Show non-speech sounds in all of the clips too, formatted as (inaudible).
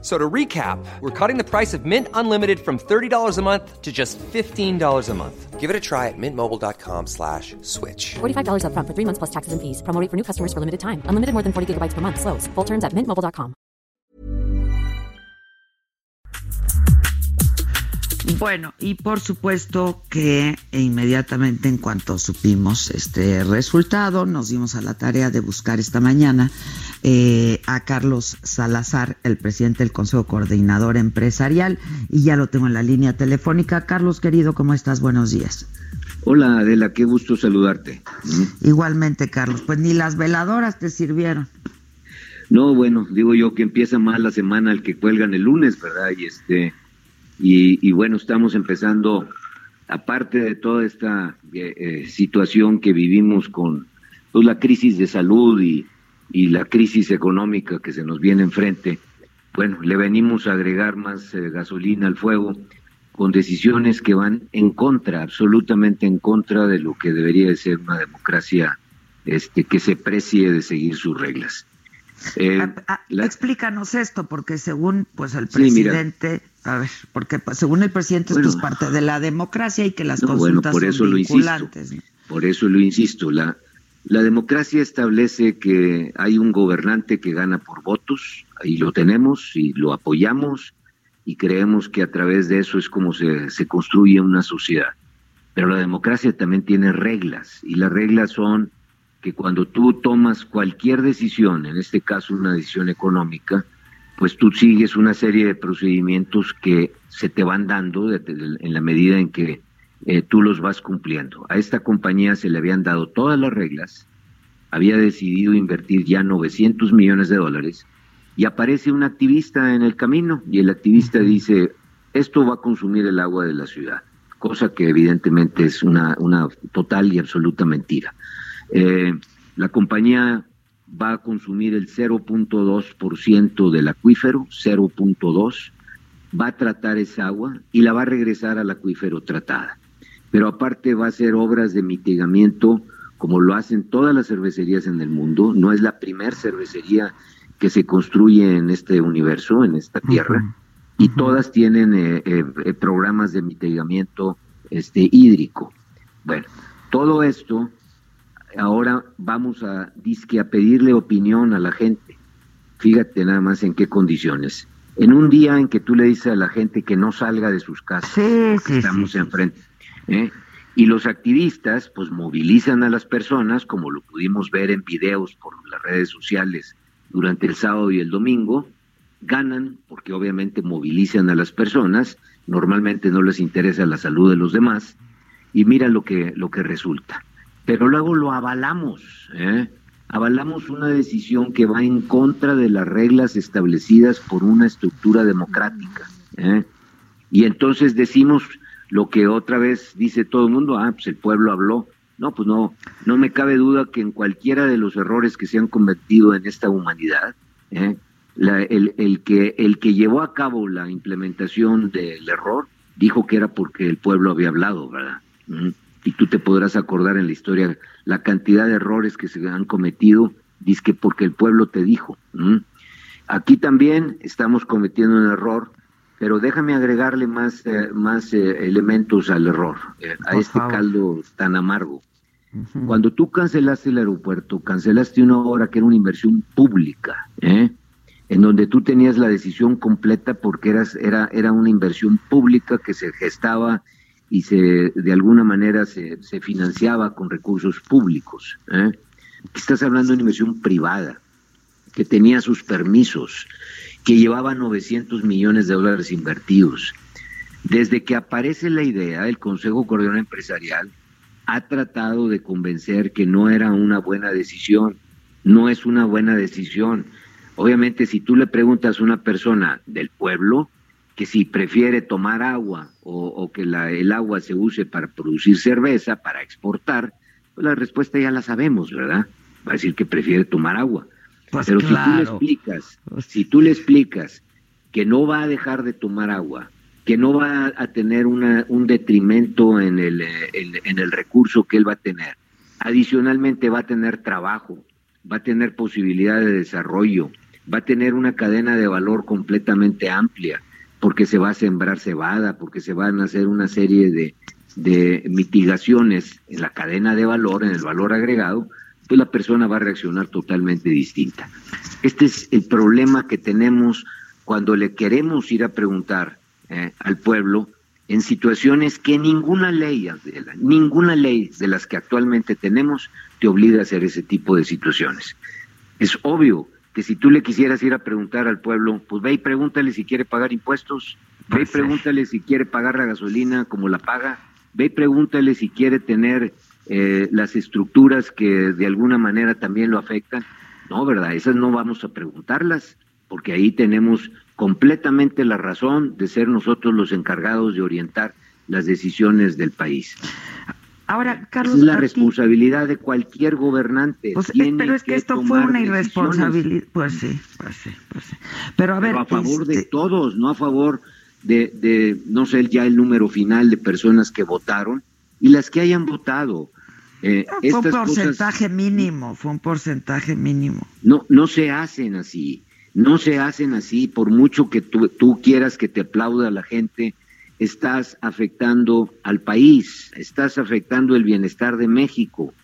So to recap, we're cutting the price of Mint Unlimited from $30 a month to just $15 a month. Give it a try at mintmobile.com slash switch. $45 up front for three months plus taxes and fees. Promo rate for new customers for limited time. Unlimited more than 40 gigabytes per month. Slows. Full terms at mintmobile.com. Bueno, y por supuesto que inmediatamente en cuanto supimos este resultado, nos dimos a la tarea de buscar esta mañana eh, a Carlos Salazar, el presidente del Consejo Coordinador Empresarial, y ya lo tengo en la línea telefónica. Carlos, querido, ¿cómo estás? Buenos días. Hola Adela, qué gusto saludarte. Igualmente, Carlos, pues ni las veladoras te sirvieron. No, bueno, digo yo que empieza mal la semana el que cuelgan el lunes, ¿verdad? Y este y, bueno, estamos empezando, aparte de toda esta eh, eh, situación que vivimos con pues, la crisis de salud y, y, la crisis económica que se nos viene enfrente, bueno, le venimos a agregar más eh, gasolina al fuego con decisiones que van en contra, absolutamente en contra de lo que debería de ser una democracia este, que se precie de seguir sus reglas. Eh, Explícanos esto, porque según pues el presidente, a ver, porque pues, según el presidente esto es parte de la democracia y que las consultas por eso son vinculantes. Lo Por eso lo insisto, la, la democracia establece que hay un gobernante que gana por votos, y lo tenemos y lo apoyamos y creemos que a través de eso es como se, se construye una sociedad. Pero la democracia también tiene reglas y las reglas son que cuando tú tomas cualquier decisión, en este caso una decisión económica, pues tú sigues una serie de procedimientos que se te van dando en la medida en que eh, tú los vas cumpliendo. A esta compañía se le habían dado todas las reglas, había decidido invertir ya 900 millones de dólares y aparece un activista en el camino y el activista dice, esto va a consumir el agua de la ciudad, cosa que evidentemente es una, una total y absoluta mentira. Eh, la compañía va a consumir el 0.2% del acuífero, 0.2, va a tratar esa agua y la va a regresar al acuífero tratada. Pero aparte va a hacer obras de mitigamiento como lo hacen todas las cervecerías en el mundo. No es la primer cervecería que se construye en este universo, en esta tierra, y todas tienen eh, eh, programas de mitigamiento este, hídrico. Bueno, todo esto ahora vamos a disque a pedirle opinión a la gente. Fíjate nada más en qué condiciones. En un día en que tú le dices a la gente que no salga de sus casas, estamos enfrente. ¿Eh? Y los activistas pues movilizan a las personas, como lo pudimos ver en videos por las redes sociales durante el sábado y el domingo, ganan porque obviamente movilizan a las personas, normalmente no les interesa la salud de los demás, y mira lo que, lo que resulta pero luego lo avalamos, ¿eh? avalamos una decisión que va en contra de las reglas establecidas por una estructura democrática. ¿eh? Y entonces decimos lo que otra vez dice todo el mundo, ah, pues el pueblo habló. No, pues no, no me cabe duda que en cualquiera de los errores que se han cometido en esta humanidad, ¿eh? el, que, el que llevó a cabo la implementación del error dijo que era porque el pueblo había hablado, ¿verdad? ¿Mm? y tú te podrás acordar en la historia la cantidad de errores que se han cometido, dice que porque el pueblo te dijo. Aquí también estamos cometiendo un error, pero déjame agregarle más, eh, más eh, elementos al error, eh, a este caldo tan amargo. Cuando tú cancelaste el aeropuerto, cancelaste una obra que era una inversión pública, en donde tú tenías la decisión completa porque eras, era, era una inversión pública que se gestaba y se de alguna manera se, se financiaba con recursos públicos. ¿eh? Estás hablando de una inversión privada que tenía sus permisos, que llevaba 900 millones de dólares invertidos. Desde que aparece la idea, el Consejo Coordinador Empresarial ha tratado de convencer que no era una buena decisión, no es una buena decisión. Obviamente, si tú le preguntas a una persona del pueblo, que si prefiere tomar agua o, que la, el agua se use para producir cerveza, para exportar, pues la respuesta ya la sabemos, ¿verdad? Va a decir que prefiere tomar agua. Pues Pero si tú le explicas, si tú le explicas que no va a dejar de tomar agua, que no va a tener una, un detrimento en el, en, en el recurso que él va a tener, adicionalmente va a tener trabajo, va a tener posibilidad de desarrollo, va a tener una cadena de valor completamente amplia, porque se va a sembrar cebada, porque se van a hacer una serie de, de mitigaciones en la cadena de valor, en el valor agregado, pues la persona va a reaccionar totalmente distinta. Este es el problema que tenemos cuando le queremos ir a preguntar eh, al pueblo en situaciones que ninguna ley, Adela, ninguna ley de las que actualmente tenemos te obliga a hacer ese tipo de situaciones. Es obvio que si tú le quisieras ir a preguntar al pueblo, pues ve y pregúntale si quiere pagar impuestos, ve y pregúntale si quiere pagar la gasolina como la paga, ve y pregúntale si quiere tener eh, las estructuras que de alguna manera también lo afectan. No, ¿verdad? Esas no vamos a preguntarlas, porque ahí tenemos completamente la razón de ser nosotros los encargados de orientar las decisiones del país. Ahora, Carlos, es la responsabilidad de cualquier gobernante. Pues, pero es que, esto fue una irresponsabilidad. Pues sí, pues sí, pues sí. Pero a ver, pero a favor de este, todos, no a favor de, de, no sé ya el número final de personas que votaron y las que hayan votado. Eh, fue un cosas porcentaje mínimo, fue un porcentaje mínimo. no, no se hacen así, no se hacen así, por mucho que tú, tú quieras que te aplauda la gente, estás afectando al país, estás afectando el bienestar de México.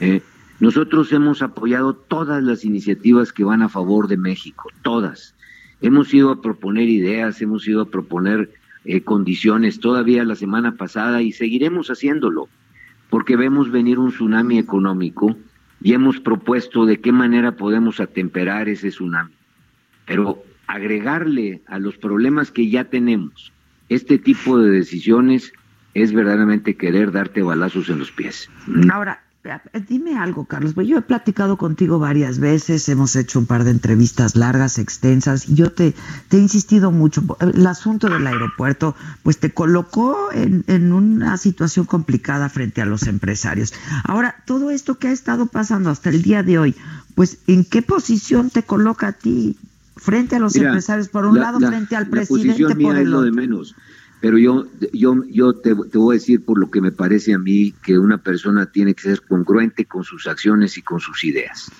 Eh, nosotros hemos apoyado todas las iniciativas que van a favor de México, todas. Hemos ido a proponer ideas, hemos ido a proponer eh, condiciones todavía la semana pasada y seguiremos haciéndolo, porque vemos venir un tsunami económico y hemos propuesto de qué manera podemos atemperar ese tsunami. Pero agregarle a los problemas que ya tenemos este tipo de decisiones es verdaderamente querer darte balazos en los pies. Ahora, dime algo, Carlos. pues Yo he platicado contigo varias veces, hemos hecho un par de entrevistas largas, extensas, y yo te, te he insistido mucho. El asunto del aeropuerto, pues te colocó en, en una situación complicada frente a los empresarios. Ahora, todo esto que ha estado pasando hasta el día de hoy, pues, ¿en qué posición te coloca a ti frente a los Mira, empresarios? Por un la- lado, la- frente al la presidente, posición mía por es el de otro. menos. Pero yo, yo, yo te, voy a decir por lo que me parece a mí que una persona tiene que ser congruente con sus acciones y con sus ideas.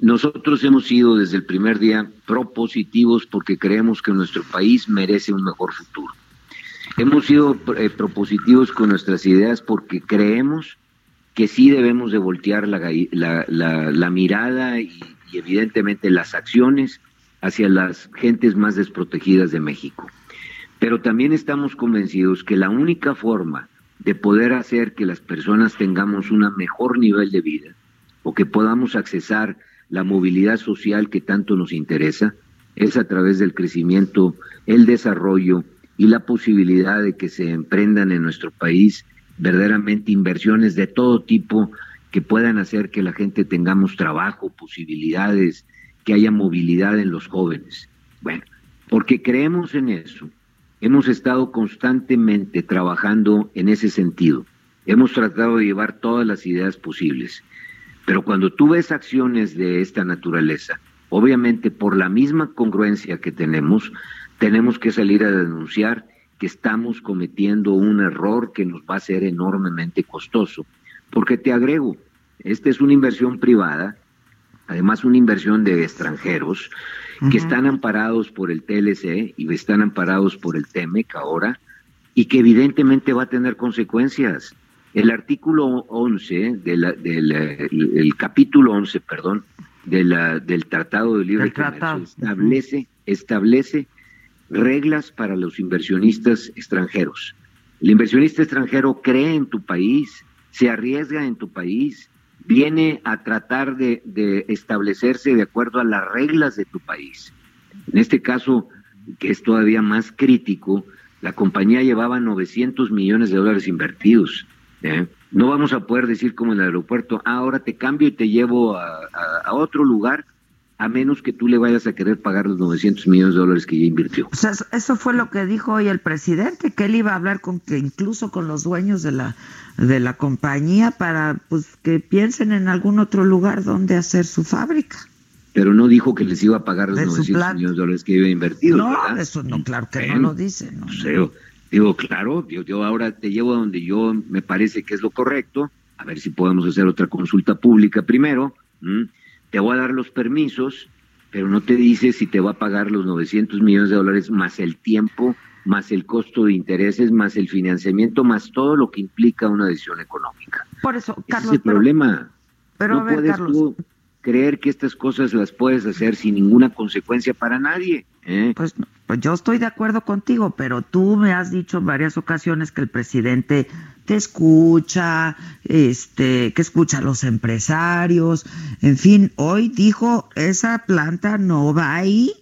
Nosotros hemos sido desde el primer día propositivos porque creemos que nuestro país merece un mejor futuro. Hemos sido eh, propositivos con nuestras ideas porque creemos que sí debemos de voltear la, mirada y evidentemente las acciones hacia las gentes más desprotegidas de México. Pero también estamos convencidos que la única forma de poder hacer que las personas tengamos un mejor nivel de vida o que podamos accesar la movilidad social que tanto nos interesa es a través del crecimiento, el desarrollo y la posibilidad de que se emprendan en nuestro país verdaderamente inversiones de todo tipo que puedan hacer que la gente tengamos trabajo, posibilidades, que haya movilidad en los jóvenes. Bueno, porque creemos en eso, hemos estado constantemente trabajando en ese sentido. Hemos tratado de llevar todas las ideas posibles. Pero cuando tú ves acciones de esta naturaleza, obviamente por la misma congruencia que tenemos, tenemos que salir a denunciar que estamos cometiendo un error que nos va a ser enormemente costoso. Porque te agrego, esta es una inversión privada, además una inversión de extranjeros, que están amparados por el TLC y están amparados por el TEMEC ahora, y que evidentemente va a tener consecuencias. El artículo 11 de la- del eh, el, el capítulo 11, perdón, de la, del Tratado de Libre Comercio establece establece reglas para los inversionistas extranjeros. El inversionista extranjero cree en tu país, se arriesga en tu país, viene a tratar de, establecerse de acuerdo a las reglas de tu país. En este caso, que es todavía más crítico, la compañía llevaba 900 millones de dólares invertidos. ¿eh? No vamos a poder decir como en el aeropuerto, "Ah, ahora te cambio y te llevo a otro lugar, a menos que tú le vayas a querer pagar los 900 millones de dólares que ya invirtió. O sea, eso- fue lo que dijo hoy el presidente, que él iba a hablar con que incluso con los dueños de la de la compañía para pues que piensen en algún otro lugar donde hacer su fábrica. pero no dijo que les iba a pagar los 900 millones de dólares que iba invertido. No, eso no, claro que no lo dice. No, digo, claro, yo, ahora te llevo a donde yo me parece que es lo correcto, a ver si podemos hacer otra consulta pública primero, te voy a dar los permisos, pero no te dice si te va a pagar los 900 millones de dólares más el tiempo, más el costo de intereses, más el financiamiento, más todo lo que implica una decisión económica. Por eso, Carlos. es el problema. Pero, no puedes tú creer que estas cosas las puedes hacer sin ninguna consecuencia para nadie. ¿eh? Pues, pues yo estoy de acuerdo contigo, pero tú me has dicho en varias ocasiones que el presidente te escucha, este, que escucha a los empresarios, en fin, hoy dijo esa planta no va ahí.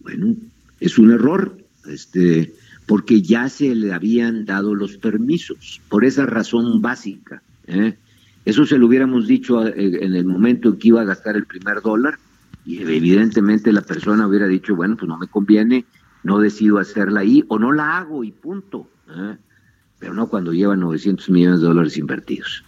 Bueno, es un error, este, porque ya se le habían dado los permisos, por esa razón básica. ¿eh? Eso se lo hubiéramos dicho eh, en el momento en que iba a gastar el primer dólar y evidentemente la persona hubiera dicho, bueno, pues no me conviene, no decido hacerla ahí o no la hago y punto. ¿eh? Pero no cuando lleva 900 millones de dólares invertidos.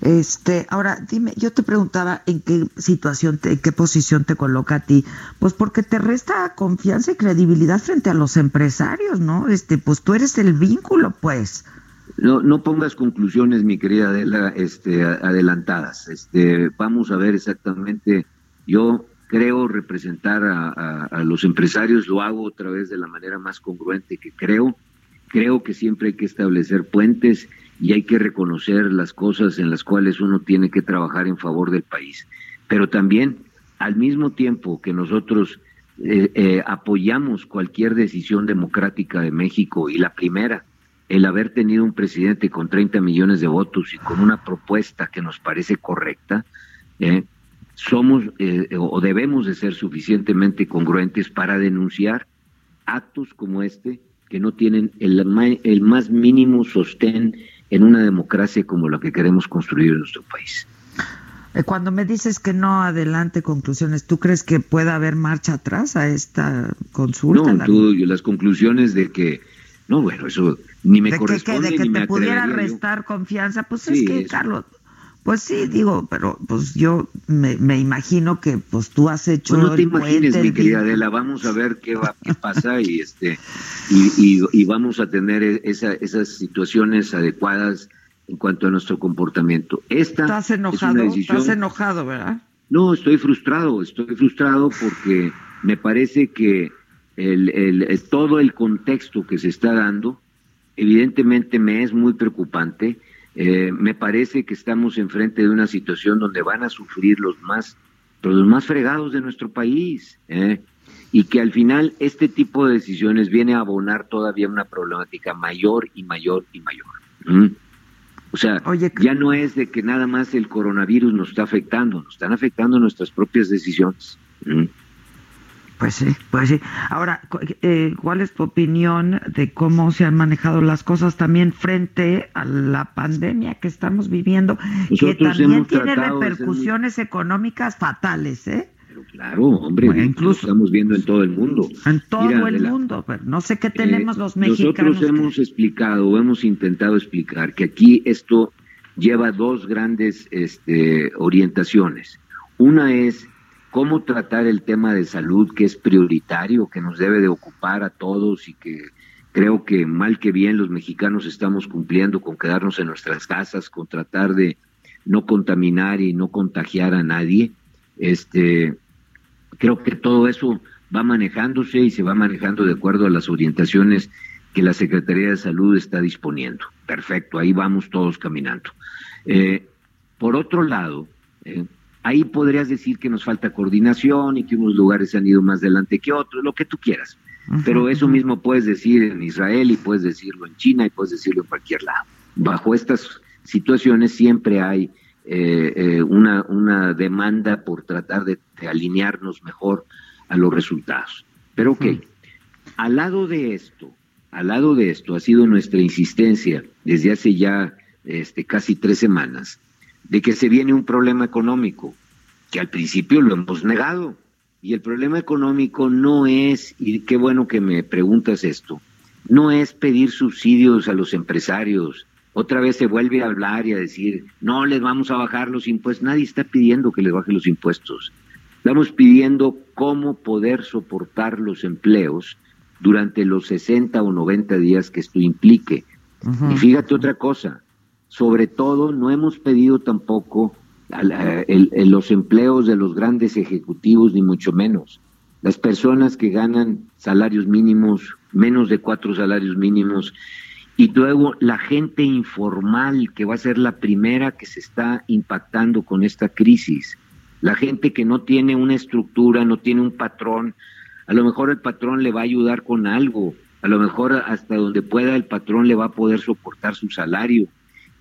Este, ahora dime, yo te preguntaba en qué situación, en qué posición te coloca a ti, pues porque te resta confianza y credibilidad frente a los empresarios, ¿no? Este, pues tú eres el vínculo, pues. No, no pongas conclusiones, mi querida Adela, este, adelantadas. Este, vamos a ver exactamente. Yo creo representar a, los empresarios, lo hago otra vez de la manera más congruente que creo. Creo que siempre hay que establecer puentes y hay que reconocer las cosas en las cuales uno tiene que trabajar en favor del país. Pero también, al mismo tiempo que nosotros eh, eh, apoyamos cualquier decisión democrática de México y la primera, el haber tenido un presidente con 30 millones de votos y con una propuesta que nos parece correcta, eh, somos eh, o debemos de ser suficientemente congruentes para denunciar actos como este que no tienen el, el más mínimo sostén en una democracia como la que queremos construir en nuestro país. Eh, cuando me dices que no adelante conclusiones, ¿tú crees que pueda haber marcha atrás a esta consulta? No, tú, las conclusiones de que, no, bueno, eso ni me corresponde. Que, de que te pudiera restar confianza, pues es que, Carlos, pues sí, digo, pero pues yo me, me imagino que pues tú has hecho. Pues no te imagines, mi querida Adela, vamos a ver qué va, qué pasa y este y, y, vamos a tener esa, esas situaciones adecuadas en cuanto a nuestro comportamiento. Esta ¿Estás enojado? ¿Estás enojado, verdad? No, estoy frustrado, estoy frustrado porque me parece que el, el, todo el contexto que se está dando evidentemente me es muy preocupante. Eh, me parece que estamos enfrente de una situación donde van a sufrir los más, los más fregados de nuestro país. ¿eh? Y que al final este tipo de decisiones viene a abonar todavía una problemática mayor y mayor y mayor. O sea, ya no es de que nada más el coronavirus nos está afectando, nos están afectando nuestras propias decisiones. Pues sí, pues sí. Ahora, eh, ¿cuál es tu opinión de cómo se han manejado las cosas también frente a la pandemia que estamos viviendo, que también tiene repercusiones económicas fatales, ¿eh? Pero claro, hombre, incluso estamos viendo en todo el mundo. En todo el mundo, pero no sé qué tenemos eh, los mexicanos. Nosotros hemos explicado, hemos intentado explicar que aquí esto lleva dos grandes este, orientaciones. Una es cómo tratar el tema de salud que es prioritario, que nos debe de ocupar a todos y que creo que mal que bien los mexicanos estamos cumpliendo con quedarnos en nuestras casas, con tratar de no contaminar y no contagiar a nadie. Este, creo que todo eso va manejándose y se va manejando de acuerdo a las orientaciones que la Secretaría de Salud está disponiendo. Perfecto, ahí vamos todos caminando. Eh, por otro lado, eh, Ahí podrías decir que nos falta coordinación y que unos lugares se han ido más adelante que otros, lo que tú quieras. Pero eso mismo puedes decir en Israel y puedes decirlo en China y puedes decirlo en cualquier lado. Bajo estas situaciones siempre hay eh, eh, una, una demanda por tratar de, alinearnos mejor a los resultados. Pero ok, al lado de esto, al lado de esto ha sido nuestra insistencia desde hace ya este, casi tres semanas de que se viene un problema económico, que al principio lo hemos negado. Y el problema económico no es, y qué bueno que me preguntas esto, no es pedir subsidios a los empresarios. Otra vez se vuelve a hablar y a decir, no les vamos a bajar los impuestos. Nadie está pidiendo que les baje los impuestos. Estamos pidiendo cómo poder soportar los empleos durante los 60 o 90 días que esto implique. Y fíjate otra cosa, sobre todo no hemos pedido tampoco los empleos de los grandes ejecutivos, ni mucho menos. Las personas que ganan salarios mínimos, menos de cuatro salarios mínimos, y luego la gente informal, que va a ser la primera que se está impactando con esta crisis. La gente que no tiene una estructura, no tiene un patrón, a lo mejor el patrón le va a ayudar con algo, a lo mejor hasta donde pueda el patrón le va a poder soportar su salario.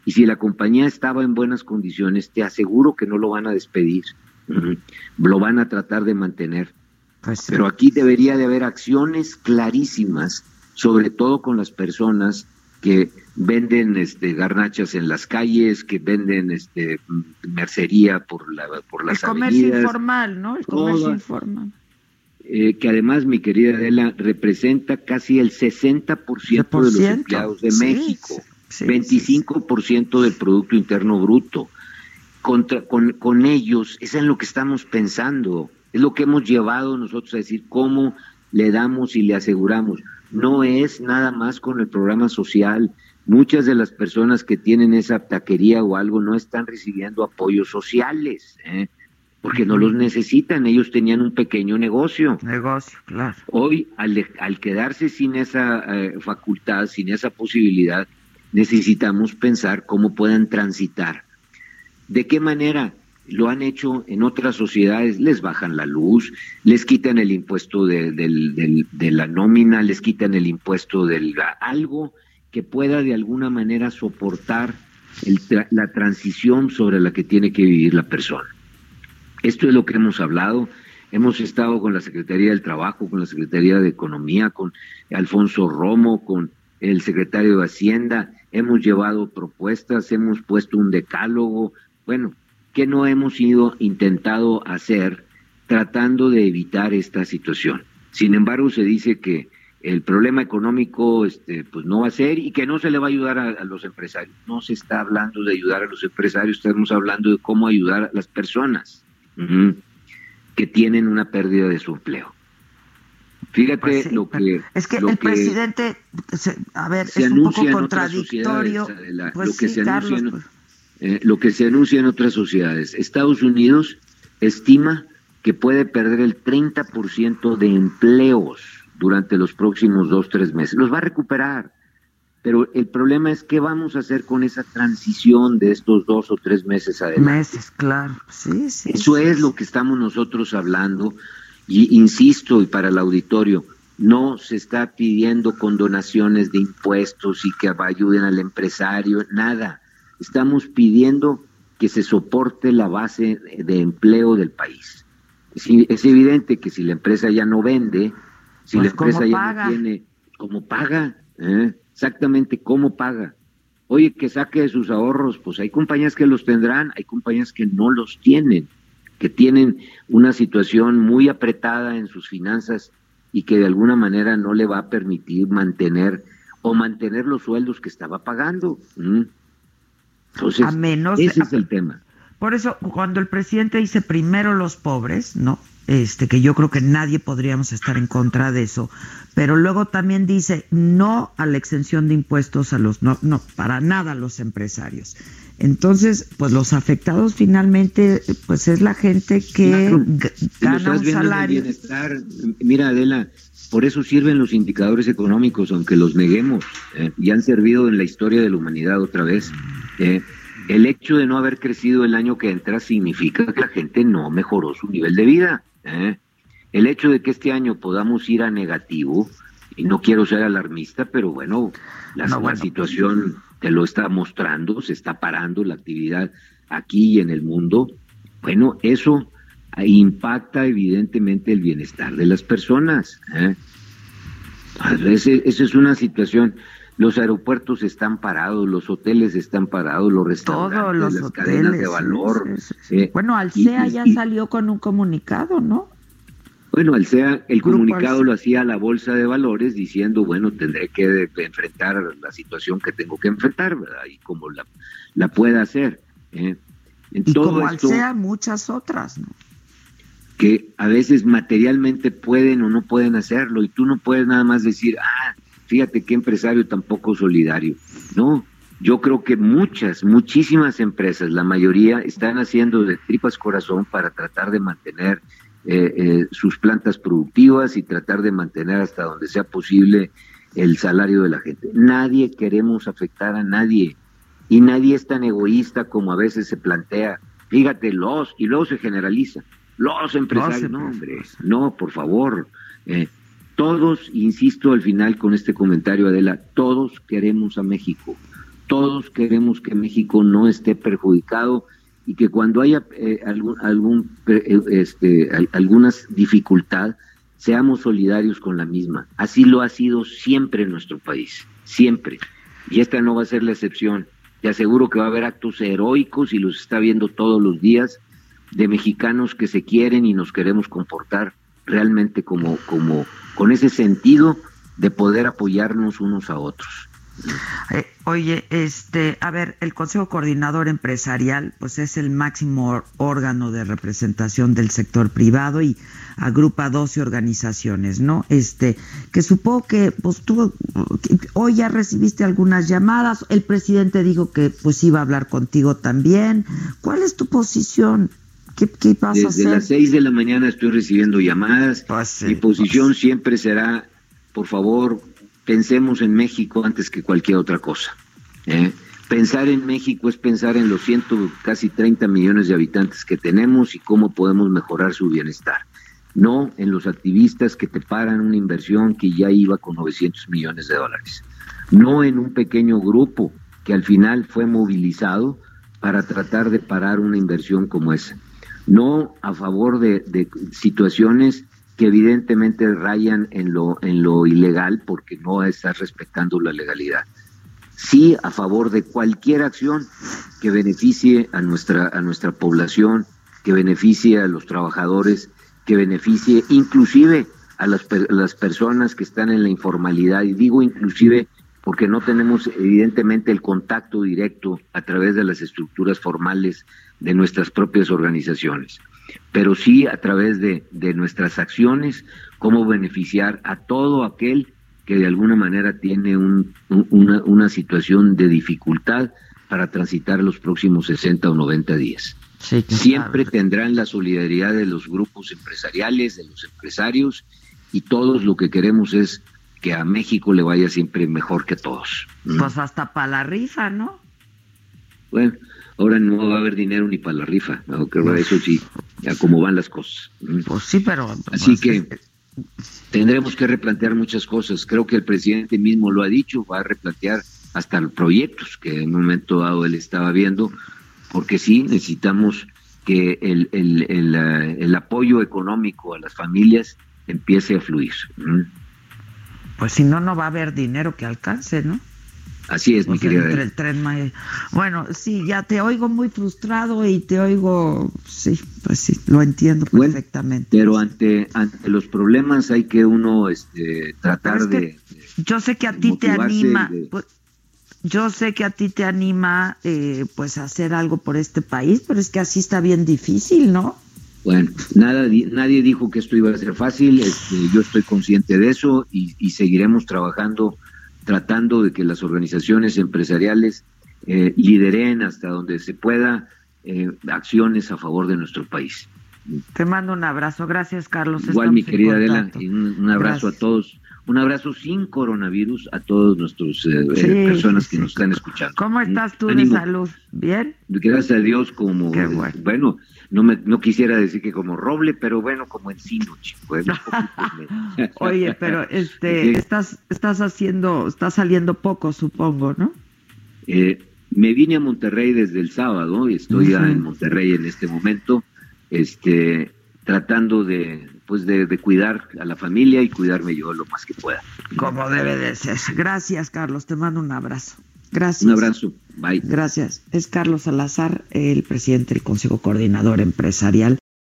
Y si la compañía estaba en buenas condiciones, te aseguro que no lo van a despedir, lo van a tratar de mantener. Pues Pero aquí debería de haber acciones clarísimas, sobre todo con las personas que venden este garnachas en las calles, que venden este mercería por la por las El comercio informal, ¿no? El comercio informal. Eh, que además, mi querida Adela, representa casi el 60% de los empleados de México, 25% del Producto Interno Bruto. Contra, con, con ellos, es en lo que estamos pensando, es lo que hemos llevado nosotros a decir cómo le damos y le aseguramos. No es nada más con el programa social. Muchas de las personas que tienen esa taquería o algo no están recibiendo apoyos sociales. ¿eh? porque no los necesitan, ellos tenían un pequeño negocio. Negocio, claro. Hoy, al, al quedarse sin esa eh, facultad, sin esa posibilidad, necesitamos pensar cómo puedan transitar. ¿De qué manera? Lo han hecho en otras sociedades, les bajan la luz, les quitan el impuesto de, la nómina, les quitan el impuesto del algo que pueda de alguna manera soportar la transición sobre la que tiene que vivir la persona. Esto es lo que hemos hablado. Hemos estado con la Secretaría del Trabajo, con la Secretaría de Economía, con Alfonso Romo, con el secretario de Hacienda. Hemos llevado propuestas, hemos puesto un decálogo. Bueno, ¿qué no hemos ido intentado hacer tratando de evitar esta situación? Sin embargo, se dice que el problema económico este, pues no va a ser y que no se le va a ayudar a, los empresarios. No se está hablando de ayudar a los empresarios, estamos hablando de cómo ayudar a las personas que tienen una pérdida de su empleo. Fíjate pues lo que... Es que el presidente, a ver, es un poco contradictorio. Pues lo, que se anuncia en, pues. eh, lo que se anuncia en otras sociedades. Estados Unidos estima que puede perder el 30% de empleos durante los próximos dos, tres meses. Los va a recuperar. Pero el problema es qué vamos a hacer con esa transición de estos dos o tres meses adelante. Meses, claro. Sí, sí. Eso es lo que estamos nosotros hablando. Y insisto, y para el auditorio, no se está pidiendo condonaciones de impuestos y que ayuden al empresario, nada. Estamos pidiendo que se soporte la base de empleo del país. Es, evidente que si la empresa ya no vende, si la pues, empresa ya no tiene, ¿cómo paga? ¿Eh? exactamente cómo paga. Oye, que saque de sus ahorros, pues hay compañías que los tendrán, hay compañías que no los tienen, que tienen una situación muy apretada en sus finanzas y que de alguna manera no le va a permitir mantener o mantener los sueldos que estaba pagando. Entonces, ese es el tema. Por eso, cuando el presidente dice primero los pobres, ¿no? Este, que yo creo que nadie podríamos estar en contra de eso, pero luego también dice no a la exención de impuestos a los, no, no, para nada a los empresarios. Entonces, pues los afectados finalmente, pues es la gente que gana un salario. Mira, Adela, por eso sirven los indicadores económicos, aunque los neguemos, eh, y han servido en la historia de la humanidad otra vez. Eh, el hecho de no haber crecido el año que entra significa que la gente no mejoró su nivel de vida. ¿Eh? El hecho de que este año podamos ir a negativo, y no quiero ser alarmista, pero bueno, la, situación te lo está mostrando, se está parando la actividad aquí y en el mundo. Bueno, eso impacta evidentemente el bienestar de las personas. ¿eh? Esa es una situación los aeropuertos están parados, los hoteles están parados, los restaurantes, las cadenas de valor. bueno, Alcea ya salió con un comunicado, ¿no? Bueno, Alcea, el comunicado lo hacía la Bolsa de Valores diciendo, bueno, tendré que enfrentar la situación que tengo que enfrentar, ¿verdad? Y como la, la pueda hacer. ¿eh? y como Alcea, muchas otras, ¿no? que a veces materialmente pueden o no pueden hacerlo y tú no puedes nada más decir, ah, fíjate qué empresario tampoco solidario. No, yo creo que muchas, muchísimas empresas, la mayoría, están haciendo de tripas corazón para tratar de mantener eh, eh, sus plantas productivas y tratar de mantener hasta donde sea posible el salario de la gente. Nadie queremos afectar a nadie y nadie es tan egoísta como a veces se plantea. Fíjate, los, y luego se generaliza. Los empresarios, no, hombre, no, por favor. Eh, todos, insisto al final con este comentario, Adela, todos queremos a México. Todos queremos que México no esté perjudicado y que cuando haya eh, algún, eh, este, algunas dificultad seamos solidarios con la misma. Así lo ha sido siempre en nuestro país, siempre. Y esta no va a ser la excepción. Te aseguro que va a haber actos heroicos y los está viendo todos los días de mexicanos que se quieren y nos queremos comportar realmente como, como, con ese sentido de poder apoyarnos unos a otros. Eh, oye, este, a ver, el Consejo Coordinador Empresarial, pues es el máximo órgano de representación del sector privado y agrupa 12 organizaciones, ¿no? Este, que supongo que, pues tú, hoy ya recibiste algunas llamadas, el presidente dijo que pues iba a hablar contigo también. ¿Cuál es tu posición? ¿Qué, qué vas Desde a hacer? las 6 de la mañana estoy recibiendo llamadas. Mi posición siempre será, por favor, pensemos en México antes que cualquier otra cosa. ¿eh? Pensar en México es pensar en los ciento, casi 30 millones de habitantes que tenemos y cómo podemos mejorar su bienestar. No en los activistas que te paran una inversión que ya iba con 900 millones de dólares. No en un pequeño grupo que al final fue movilizado para tratar de parar una inversión como esa. No a favor de, situaciones que evidentemente rayan en lo, en lo ilegal porque no estás respetando la legalidad. Sí a favor de cualquier acción que beneficie a nuestra, a nuestra población, que beneficie a los trabajadores, que beneficie inclusive a las, las personas que están en la informalidad. Y digo inclusive porque no tenemos evidentemente el contacto directo a través de las estructuras formales de nuestras propias organizaciones pero sí a través de, nuestras acciones, cómo beneficiar a todo aquel que de alguna manera tiene una, situación de dificultad para transitar los próximos 60 o 90 días. Siempre tendrán la solidaridad de los grupos empresariales, de los empresarios, y todos lo que queremos es que a México le vaya siempre mejor que a todos. Pues hasta para la rifa, ¿no? Bueno, ahora no va a haber dinero ni para la rifa, ¿no? que eso sí, ya como van las cosas. Pues sí, pero... Así que tendremos que replantear muchas cosas. Creo que el presidente mismo lo ha dicho, va a replantear hasta los proyectos que en un momento dado él estaba viendo, porque sí necesitamos que el, el, el, eh, el apoyo económico a las familias empiece a fluir. Pues si no, no va a haber dinero que alcance, ¿no? Así es, mi querida. el tren bueno, sí, ya te oigo muy frustrado y te oigo, sí, pues sí, lo entiendo perfectamente. pero ante, ante los problemas hay que uno este, tratar de... Yo sé que a ti te anima, pues, yo sé que a ti te anima eh, pues hacer algo por este país, pero es que así está bien difícil, ¿no? Bueno, nada, nadie dijo que esto iba a ser fácil, este, yo estoy consciente de eso y, y seguiremos trabajando tratando de que las organizaciones empresariales eh, lideren hasta donde se pueda eh, acciones a favor de nuestro país. Te mando un abrazo, gracias Carlos. Igual mi querida Adela, un, abrazo a todos, un abrazo sin coronavirus a todos nuestros eh, personas que nos están escuchando. ¿Cómo estás tú de salud? ¿Bien? Gracias a Dios como bueno no me no quisiera decir que como roble, pero bueno, como encino, chico. (laughs) Oye, pero este estás estás haciendo estás saliendo poco, supongo, ¿no? Eh, me vine a Monterrey desde el sábado y estoy ya en Monterrey en este momento, este tratando de pues de, de, cuidar a la familia y cuidarme yo lo más que pueda. Como debe de ser. Gracias, Carlos. Te mando un abrazo. Gracias. Un abrazo. Bye. Gracias. Es Carlos Salazar, el presidente del Consejo Coordinador Empresarial.